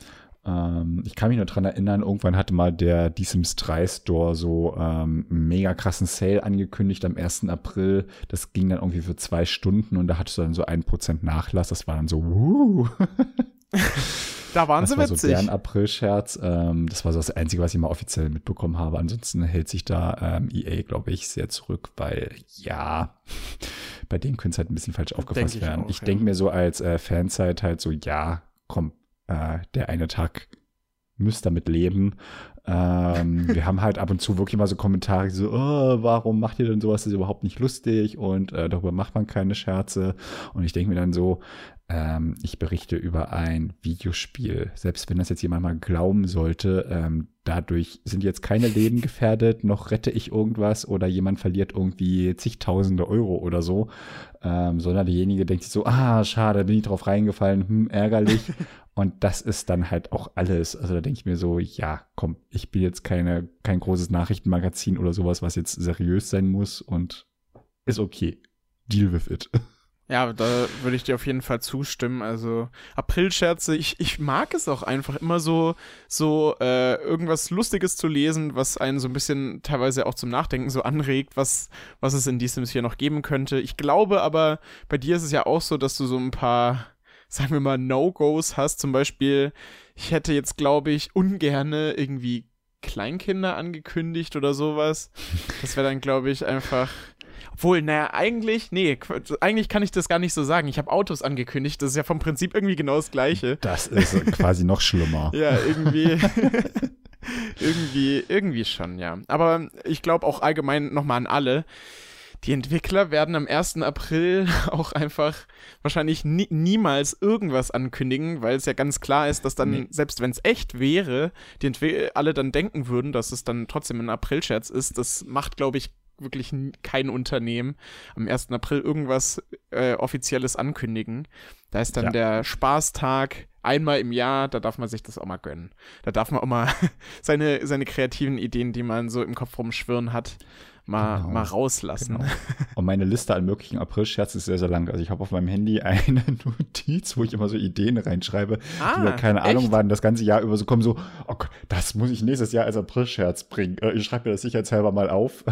Ähm, ich kann mich nur dran erinnern, irgendwann hatte mal der Die Sims 3 Store so ähm, einen mega krassen Sale angekündigt am 1. April. Das ging dann irgendwie für zwei Stunden und da hattest du dann so ein Prozent Nachlass. Das war dann so, uh. *laughs*
Da waren das sie
war
witzig.
So deren April-Scherz. Ähm, das war so das Einzige, was ich mal offiziell mitbekommen habe. Ansonsten hält sich da ähm, EA, glaube ich, sehr zurück, weil ja, *laughs* bei denen könnte es halt ein bisschen falsch aufgefasst denk werden. Ich, ich ja. denke mir so als äh, Fanzeit halt so, ja, komm, äh, der eine Tag müsst damit leben. Ähm, *laughs* wir haben halt ab und zu wirklich mal so Kommentare, so, oh, warum macht ihr denn sowas? Das ist überhaupt nicht lustig und äh, darüber macht man keine Scherze. Und ich denke mir dann so, ähm, ich berichte über ein Videospiel. Selbst wenn das jetzt jemand mal glauben sollte, ähm, dadurch sind jetzt keine Leben *laughs* gefährdet, noch rette ich irgendwas oder jemand verliert irgendwie zigtausende Euro oder so, ähm, sondern derjenige denkt sich so, ah, schade, bin ich drauf reingefallen, hm, ärgerlich. *laughs* Und das ist dann halt auch alles. Also da denke ich mir so, ja, komm, ich bin jetzt keine, kein großes Nachrichtenmagazin oder sowas, was jetzt seriös sein muss und ist okay. Deal with it. *laughs*
Ja, da würde ich dir auf jeden Fall zustimmen. Also Aprilscherze, ich, ich mag es auch einfach immer so, so äh, irgendwas Lustiges zu lesen, was einen so ein bisschen teilweise auch zum Nachdenken so anregt, was, was es in diesem hier noch geben könnte. Ich glaube aber, bei dir ist es ja auch so, dass du so ein paar, sagen wir mal, No-Gos hast. Zum Beispiel, ich hätte jetzt, glaube ich, ungerne irgendwie Kleinkinder angekündigt oder sowas. Das wäre dann, glaube ich, einfach obwohl, naja, eigentlich, nee, eigentlich kann ich das gar nicht so sagen. Ich habe Autos angekündigt. Das ist ja vom Prinzip irgendwie genau das Gleiche.
Das ist quasi noch schlimmer. *laughs*
ja, irgendwie. *laughs* irgendwie, irgendwie schon, ja. Aber ich glaube auch allgemein nochmal an alle. Die Entwickler werden am 1. April *laughs* auch einfach wahrscheinlich nie, niemals irgendwas ankündigen, weil es ja ganz klar ist, dass dann, nee. selbst wenn es echt wäre, die Entwi alle dann denken würden, dass es dann trotzdem ein Aprilscherz ist. Das macht, glaube ich, wirklich kein Unternehmen am 1. April irgendwas äh, Offizielles ankündigen. Da ist dann ja. der Spaßtag einmal im Jahr, da darf man sich das auch mal gönnen. Da darf man auch mal *laughs* seine, seine kreativen Ideen, die man so im Kopf rumschwirren hat, mal, genau. mal rauslassen. Genau. *laughs*
Und meine Liste an möglichen April-Scherzen ist sehr, sehr lang. Also ich habe auf meinem Handy *laughs* eine Notiz, wo ich immer so Ideen reinschreibe, ah, die ja keine echt? Ahnung waren, das ganze Jahr über so kommen, so, oh Gott, das muss ich nächstes Jahr als April-Scherz bringen. Äh, ich schreibe mir das sicherheitshalber mal auf.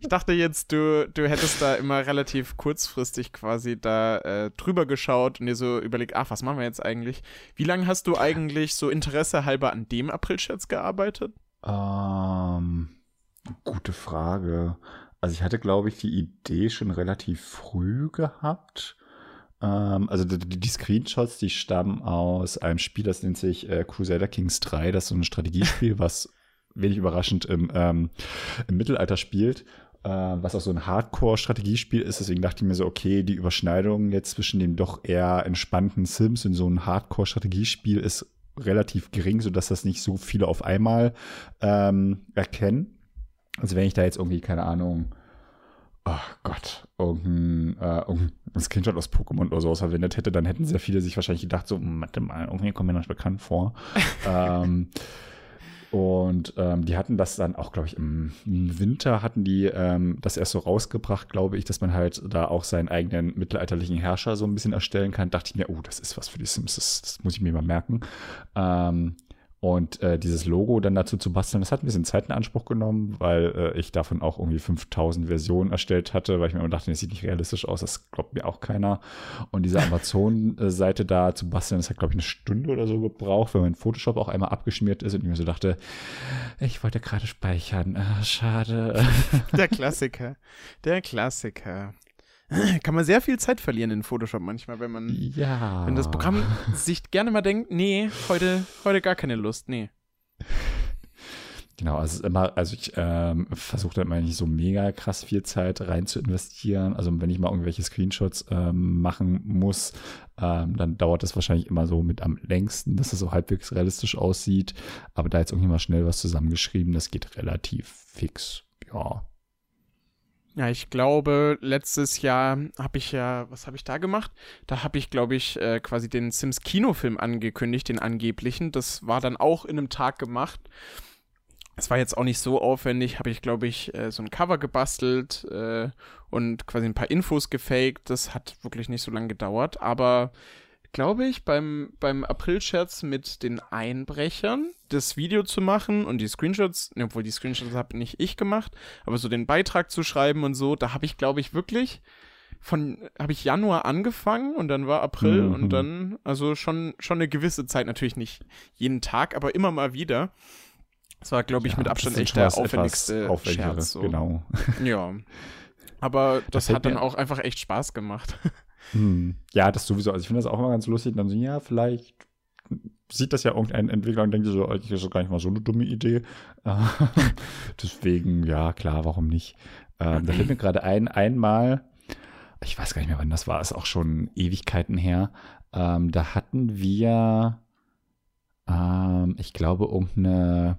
ich dachte jetzt, du, du hättest da immer relativ kurzfristig quasi da äh, drüber geschaut und dir so überlegt, ach, was machen wir jetzt eigentlich? Wie lange hast du eigentlich so Interesse halber an dem April-Scherz gearbeitet?
Ähm Gute Frage. Also ich hatte, glaube ich, die Idee schon relativ früh gehabt. Ähm, also die, die, Screenshots, die stammen aus einem Spiel, das nennt sich äh, Crusader Kings 3. Das ist so ein Strategiespiel, *laughs* was wenig überraschend im, ähm, im Mittelalter spielt. Äh, was auch so ein Hardcore-Strategiespiel ist. Deswegen dachte ich mir so, okay, die Überschneidung jetzt zwischen dem doch eher entspannten Sims und so einem Hardcore-Strategiespiel ist relativ gering, sodass das nicht so viele auf einmal ähm, erkennen. Also wenn ich da jetzt irgendwie, keine Ahnung, oh Gott, irgendein, äh, irgendein Screenshot aus Pokémon oder sowas verwendet hätte, dann hätten sehr viele sich wahrscheinlich gedacht, so, warte mal, irgendwie kommt mir noch nicht bekannt vor. *laughs* ähm, und ähm, die hatten das dann auch, glaube ich, im, Winter hatten die ähm, das erst so rausgebracht, glaube ich, dass man halt da auch seinen eigenen mittelalterlichen Herrscher so ein bisschen erstellen kann. Dachte ich mir, oh, das ist was für die Sims, das, das muss ich mir mal merken. Ähm, und äh, dieses Logo dann dazu zu basteln, das hat ein bisschen Zeit in Anspruch genommen, weil äh, ich davon auch irgendwie 5000 Versionen erstellt hatte, weil ich mir immer dachte, das sieht nicht realistisch aus, das glaubt mir auch keiner. Und diese Amazon-Seite da zu basteln, das hat, glaube ich, eine Stunde oder so gebraucht, weil mein Photoshop auch einmal abgeschmiert ist und ich mir so dachte, ich wollte gerade speichern, ah, schade.
Der Klassiker, der Klassiker. *laughs* kann man sehr viel Zeit verlieren in Photoshop manchmal, wenn man,
ja.
wenn das Programm sich gerne mal denkt, nee, heute, heute gar keine Lust, nee.
Genau, also immer, also ich ähm, versuche da immer nicht so mega krass viel Zeit rein zu investieren. Also wenn ich mal irgendwelche Screenshots ähm, machen muss, ähm, dann dauert das wahrscheinlich immer so mit am längsten, dass es so halbwegs realistisch aussieht. Aber da jetzt irgendwie mal schnell was zusammengeschrieben, das geht relativ fix. Ja,
ja, ich glaube, letztes Jahr habe ich ja, was habe ich da gemacht? Da habe ich, glaube ich, äh, quasi den Sims Kinofilm angekündigt, den angeblichen. Das war dann auch in einem Tag gemacht. Es war jetzt auch nicht so aufwendig, habe ich, glaube ich, äh, so ein Cover gebastelt äh, und quasi ein paar Infos gefaked. Das hat wirklich nicht so lange gedauert, aber glaube ich, beim, beim April-Scherz mit den Einbrechern das Video zu machen und die Screenshots, ne, obwohl die Screenshots habe nicht ich gemacht, aber so den Beitrag zu schreiben und so, da habe ich, glaube ich, wirklich von, habe ich Januar angefangen und dann war April mhm. und dann, also schon, schon eine gewisse Zeit, natürlich nicht jeden Tag, aber immer mal wieder. Das war, glaube ich, ja, mit Abstand echt der aufwendigste Scherz. So.
Genau.
Ja. *laughs* Aber das, das hat dann auch einfach echt Spaß gemacht.
Hm. Ja, das sowieso. Also ich finde das auch immer ganz lustig. Dann so, ja, vielleicht sieht das ja irgendein Entwickler und denkt so, eigentlich ist das gar nicht mal so eine dumme Idee. *laughs* Deswegen, ja, klar, warum nicht? Ähm, da fällt mir gerade ein, einmal, ich weiß gar nicht mehr, wann das war, ist auch schon Ewigkeiten her. Ähm, da hatten wir, ähm, ich glaube, irgendeine,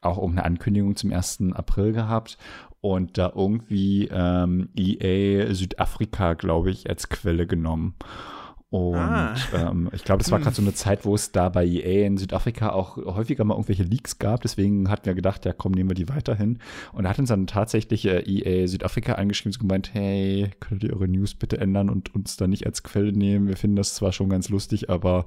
auch irgendeine Ankündigung zum 1. April gehabt und da irgendwie ähm, EA Südafrika, glaube ich, als Quelle genommen. Und ah. ähm, ich glaube, das war gerade so eine Zeit, wo es da bei EA in Südafrika auch häufiger mal irgendwelche Leaks gab. Deswegen hatten wir gedacht, ja komm, nehmen wir die weiterhin. Und da hat uns dann tatsächlich äh, EA Südafrika angeschrieben und gemeint, hey, könnt ihr eure News bitte ändern und uns da nicht als Quelle nehmen? Wir finden das zwar schon ganz lustig, aber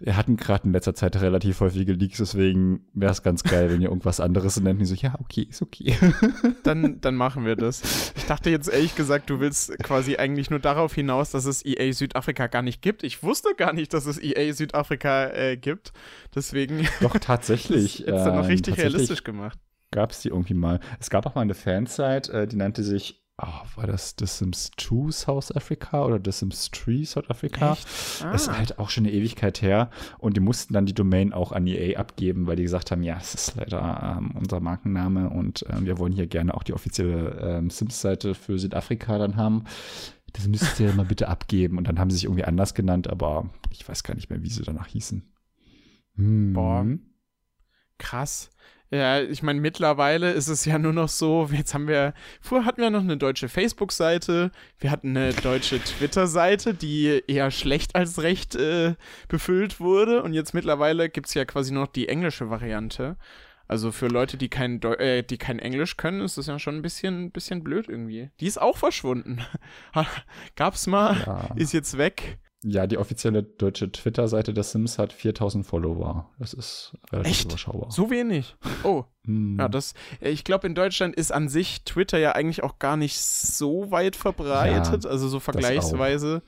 wir hatten gerade in letzter Zeit relativ häufige Leaks, deswegen wäre es ganz geil, wenn ihr irgendwas anderes nennt. Und so, ja, okay, ist okay. *laughs*
Dann, dann machen wir das. Ich dachte jetzt ehrlich gesagt, du willst quasi eigentlich nur darauf hinaus, dass es EA Südafrika gar nicht gibt. Ich wusste gar nicht, dass es EA Südafrika äh, gibt. Deswegen.
Doch, *laughs* tatsächlich.
jetzt dann noch ähm, richtig realistisch gemacht.
Gab es die irgendwie mal. Es gab auch mal eine Fansite, äh, die nannte sich Oh, war das The Sims 2 South Africa oder The Sims 3 South Africa? Ah. Das ist halt auch schon eine Ewigkeit her. Und die mussten dann die Domain auch an EA abgeben, weil die gesagt haben, ja, das ist leider ähm, unser Markenname und ähm, wir wollen hier gerne auch die offizielle ähm, Sims-Seite für Südafrika dann haben das müsst ihr mal bitte abgeben. Und dann haben sie sich irgendwie anders genannt, aber ich weiß gar nicht mehr, wie sie danach hießen.
Hm. Boah. Krass. Ja, ich meine, mittlerweile ist es ja nur noch so, jetzt haben wir, vorher hatten wir noch eine deutsche Facebook-Seite, wir hatten eine deutsche Twitter-Seite, die eher schlecht als recht äh, befüllt wurde und jetzt mittlerweile gibt es ja quasi noch die englische Variante. Also für Leute, die kein, Deu äh, die kein Englisch können, ist das ja schon ein bisschen, bisschen blöd irgendwie. Die ist auch verschwunden. *laughs* Gab's mal, ja. ist jetzt weg.
Ja, die offizielle deutsche Twitter-Seite der Sims hat 4000 Follower. Das ist relativ
Echt? überschaubar. So wenig? Oh. mm. Ja, das, äh, ich glaube, in Deutschland ist an sich Twitter ja eigentlich auch gar nicht so weit verbreitet. Ja, also so vergleichsweise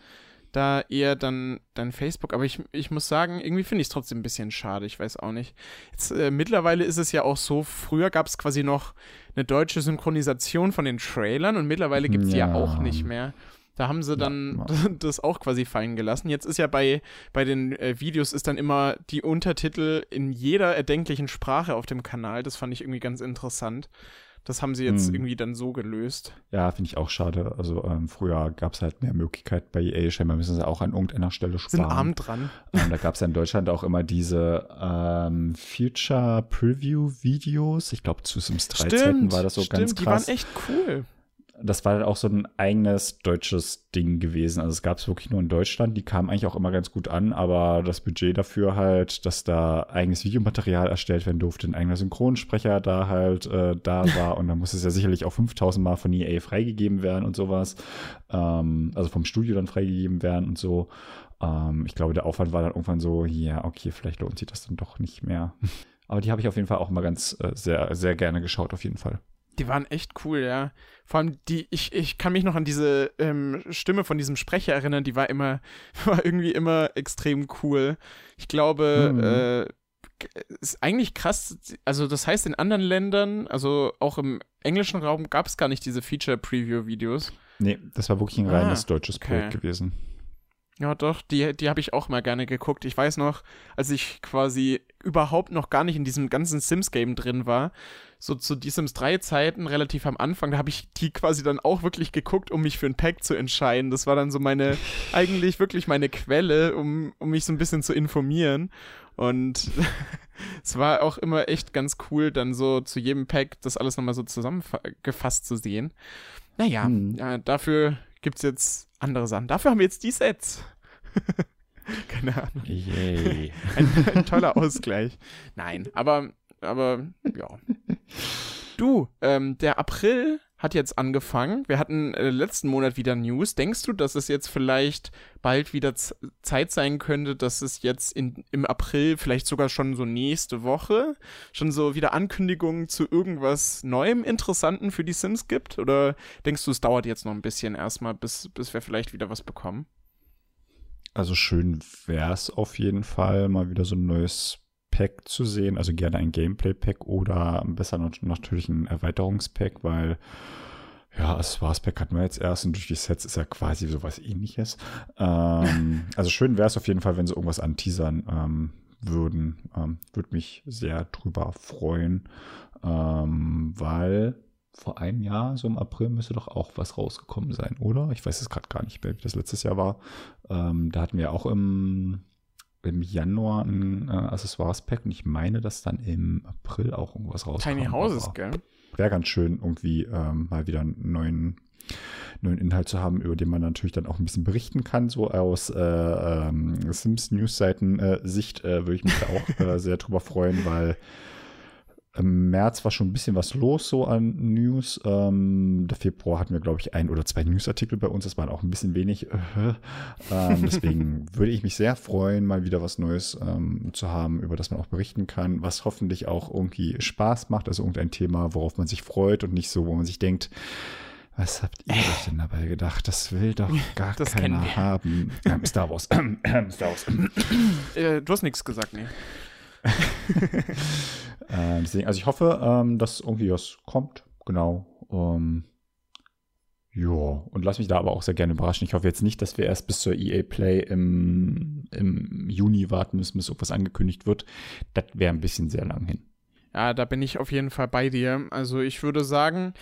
da eher dann, dann Facebook. Aber ich, ich muss sagen, irgendwie finde ich es trotzdem ein bisschen schade. Ich weiß auch nicht. Jetzt, äh, mittlerweile ist es ja auch so, früher gab es quasi noch eine deutsche Synchronisation von den Trailern und mittlerweile gibt es ja. ja auch nicht mehr. Da haben sie dann ja, *laughs* das auch quasi fallen gelassen. Jetzt ist ja bei, bei den äh, Videos ist dann immer die Untertitel in jeder erdenklichen Sprache auf dem Kanal. Das fand ich irgendwie ganz interessant. Das haben sie jetzt hm. irgendwie dann so gelöst.
Ja, finde ich auch schade. Also ähm, früher gab es halt mehr Möglichkeiten bei EA. Scheinbar müssen sie auch an irgendeiner Stelle sparen.
Sind arm dran.
Ähm, da gab es ja in Deutschland auch immer diese ähm, Future Preview Videos. Ich glaube, zu Sims 3 Zeiten war das so
stimmt,
ganz krass.
Die waren echt cool
das war dann auch so ein eigenes deutsches Ding gewesen. Also es gab es wirklich nur in Deutschland. Die kamen eigentlich auch immer ganz gut an, aber das Budget dafür halt, dass da eigenes Videomaterial erstellt werden durfte, ein eigener Synchronsprecher da halt äh, da *laughs* war und dann muss es ja sicherlich auch 5000 Mal von EA freigegeben werden und sowas. Ähm, also vom Studio dann freigegeben werden und so. Ähm, ich glaube, der Aufwand war dann irgendwann so, ja, okay, vielleicht lohnt sich das dann doch nicht mehr. *laughs* Aber die habe ich auf jeden Fall auch mal ganz äh, sehr, sehr gerne geschaut, auf jeden Fall.
Die waren echt cool, ja. Vor allem die, ich, ich kann mich noch an diese ähm, Stimme von diesem Sprecher erinnern, die war immer, *laughs* war irgendwie immer extrem cool. Ich glaube, mhm. äh, ist eigentlich krass, also das heißt in anderen Ländern, also auch im englischen Raum gab es gar nicht diese Feature-Preview-Videos.
Nee, das war wirklich ein reines ah, deutsches okay. Projekt gewesen.
Ja, doch, die, die habe ich auch mal gerne geguckt. Ich weiß noch, als ich quasi überhaupt noch gar nicht in diesem ganzen Sims-Game drin war, so zu die Sims 3 Zeiten, relativ am Anfang, da habe ich die quasi dann auch wirklich geguckt, um mich für ein Pack zu entscheiden. Das war dann so meine, *laughs* eigentlich wirklich meine Quelle, um, um mich so ein bisschen zu informieren. Und *laughs* es war auch immer echt ganz cool, dann so zu jedem Pack das alles nochmal so zusammengefasst zu sehen. Naja, hm. ja, dafür gibt's jetzt andere Sachen. Dafür haben wir jetzt die Sets. *laughs* *laughs* Keine Ahnung. Yay. *laughs* Ein, ein, toller Ausgleich. Nein, aber, aber, ja. *laughs* Du, ähm, der April hat jetzt angefangen. Wir hatten äh, letzten Monat wieder News. Denkst du, dass es jetzt vielleicht bald wieder Zeit sein könnte, dass es jetzt in, im April, vielleicht sogar schon so nächste Woche, schon so wieder Ankündigungen zu irgendwas Neuem, Interessanten für die Sims gibt? Oder denkst du, es dauert jetzt noch ein bisschen erstmal, bis, bis wir vielleicht wieder was bekommen?
Also schön wäre es auf jeden Fall, mal wieder so ein neues Pack zu sehen. Also gerne ein Gameplay-Pack oder besser natürlich ein Erweiterungspack, weil ja, das Spaß-Pack hatten wir jetzt erst und durch die Sets ist ja quasi sowas ähnliches. *laughs* Ähm, also schön wäre es auf jeden Fall, wenn sie irgendwas anteasern ähm, würden. Ähm, Würde mich sehr drüber freuen, ähm, weil vor einem Jahr, so im April, müsste doch auch was rausgekommen sein, oder? Ich weiß es gerade gar nicht mehr, wie das letztes Jahr war. Ähm, da hatten wir auch im, im Januar ein äh, Accessoires-Pack und ich meine, dass dann im April auch irgendwas rauskam.
Tiny Houses, gell?
Wäre ganz schön, irgendwie ähm, mal wieder einen neuen, neuen Inhalt zu haben, über den man natürlich dann auch ein bisschen berichten kann. So aus äh, ähm, Sims-News-Seiten-Sicht äh, würde ich mich da auch äh, *laughs* sehr drüber freuen, weil im März war schon ein bisschen was los so an News. Ähm, der Februar hatten wir, glaube ich, ein oder zwei Newsartikel bei uns. Das waren auch ein bisschen wenig. *laughs* ähm, deswegen *laughs* würde ich mich sehr freuen, mal wieder was Neues ähm, zu haben, über das man auch berichten kann, was hoffentlich auch irgendwie Spaß macht. Also irgendein Thema, worauf man sich freut und nicht so, wo man sich denkt, was habt ihr euch denn dabei gedacht? Das will doch *laughs* gar das keiner haben. Ähm, Star Wars. *coughs* Star Wars.
Äh, du hast nichts gesagt, nee. *laughs*
äh, deswegen, also ich hoffe, ähm, dass irgendwie was kommt. Genau. Ähm, ja, und lass mich da aber auch sehr gerne überraschen. Ich hoffe jetzt nicht, dass wir erst bis zur EA Play im, im Juni warten müssen, bis irgendwas angekündigt wird. Das wäre ein bisschen sehr lang hin.
Ja, da bin ich auf jeden Fall bei dir. Also ich würde sagen,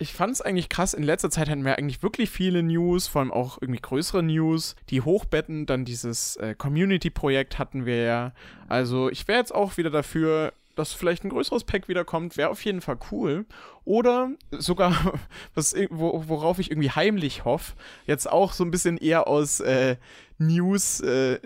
ich fand es eigentlich krass. In letzter Zeit hatten wir eigentlich wirklich viele News, vor allem auch irgendwie größere News, die hochbetten. Dann dieses äh, Community-Projekt hatten wir ja. Also ich wäre jetzt auch wieder dafür, dass vielleicht ein größeres Pack wiederkommt, wäre auf jeden Fall cool. Oder sogar, *laughs* was, wo, worauf ich irgendwie heimlich hoffe, jetzt auch so ein bisschen eher aus äh, News, äh,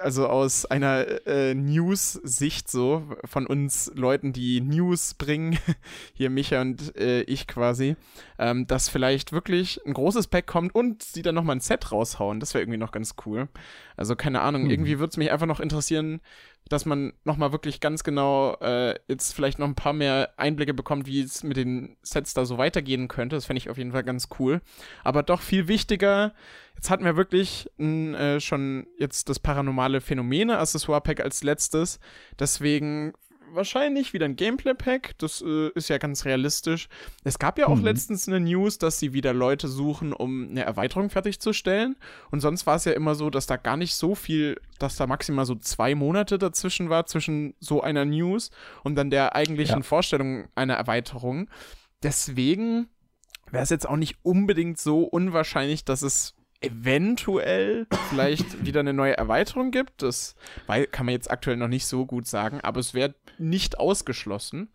also aus einer äh, News-Sicht so, von uns Leuten, die News bringen, *laughs* hier Micha und äh, ich quasi, ähm, dass vielleicht wirklich ein großes Pack kommt und sie dann nochmal ein Set raushauen. Das wäre irgendwie noch ganz cool. Also keine Ahnung, mhm. irgendwie würde es mich einfach noch interessieren, dass man nochmal wirklich ganz genau äh, jetzt vielleicht noch ein paar mehr Einblicke bekommt, wie es mit den Sets da so weitergehen könnte. Das fände ich auf jeden Fall ganz cool. Aber doch viel wichtiger, jetzt hatten wir wirklich n, äh, schon jetzt das paranormale Phänomene Accessoire Pack als letztes. Deswegen wahrscheinlich wieder ein Gameplay-Pack. Das äh, ist ja ganz realistisch. Es gab ja auch mhm. letztens eine News, dass sie wieder Leute suchen, um eine Erweiterung fertigzustellen. Und sonst war es ja immer so, dass da gar nicht so viel, dass da maximal so zwei Monate dazwischen war, zwischen so einer News und dann der eigentlichen ja. Vorstellung einer Erweiterung. Deswegen wäre es jetzt auch nicht unbedingt so unwahrscheinlich, dass es eventuell vielleicht wieder eine neue Erweiterung gibt. Das kann man jetzt aktuell noch nicht so gut sagen, aber es wäre nicht ausgeschlossen.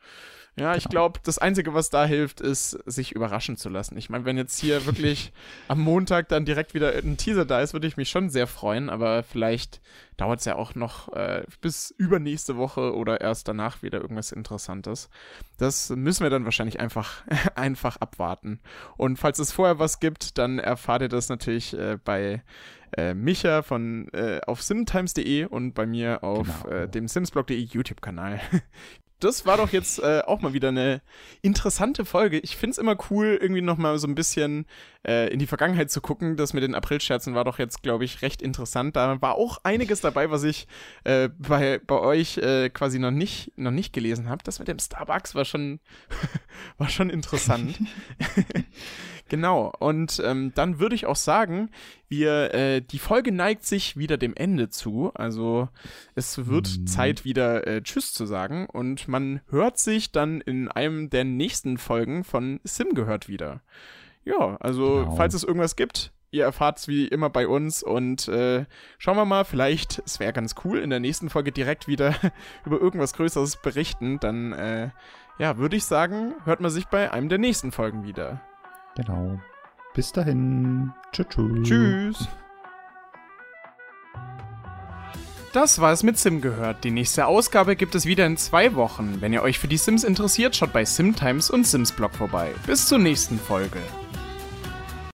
Ja, ich glaube, das Einzige, was da hilft, ist, sich überraschen zu lassen. Ich meine, wenn jetzt hier *laughs* wirklich am Montag dann direkt wieder ein Teaser da ist, würde ich mich schon sehr freuen, aber vielleicht dauert es ja auch noch äh, bis übernächste Woche oder erst danach wieder irgendwas Interessantes. Das müssen wir dann wahrscheinlich einfach, *laughs* einfach abwarten. Und falls es vorher was gibt, dann erfahrt ihr das natürlich äh, bei äh, Micha von äh, auf simtimes.de und bei mir auf genau. äh, dem simsblog.de YouTube-Kanal *laughs* das war doch jetzt äh, auch mal wieder eine interessante Folge. Ich find's immer cool, irgendwie noch mal so ein bisschen äh, in die Vergangenheit zu gucken. Das mit den Aprilscherzen war doch jetzt, glaube ich, recht interessant. Da war auch einiges dabei, was ich äh, bei, bei euch äh, quasi noch nicht, noch nicht gelesen habe. Das mit dem Starbucks war schon, *laughs* war schon interessant. *laughs* Genau, und ähm, dann würde ich auch sagen, wir, äh, die Folge neigt sich wieder dem Ende zu. Also es wird mhm. Zeit, wieder äh, Tschüss zu sagen. Und man hört sich dann in einem der nächsten Folgen von Sim gehört wieder. Ja, also genau. falls es irgendwas gibt, ihr erfahrt es wie immer bei uns und äh, schauen wir mal, vielleicht, es wäre ganz cool, in der nächsten Folge direkt wieder *laughs* über irgendwas Größeres berichten. Dann, äh, ja, würde ich sagen, hört man sich bei einem der nächsten Folgen wieder.
Genau. Bis dahin.
Tschüss. Tschüss. Das war es mit Sim gehört. Die nächste Ausgabe gibt es wieder in zwei Wochen. Wenn ihr euch für die Sims interessiert, schaut bei Simtimes und Simsblog vorbei. Bis zur nächsten Folge.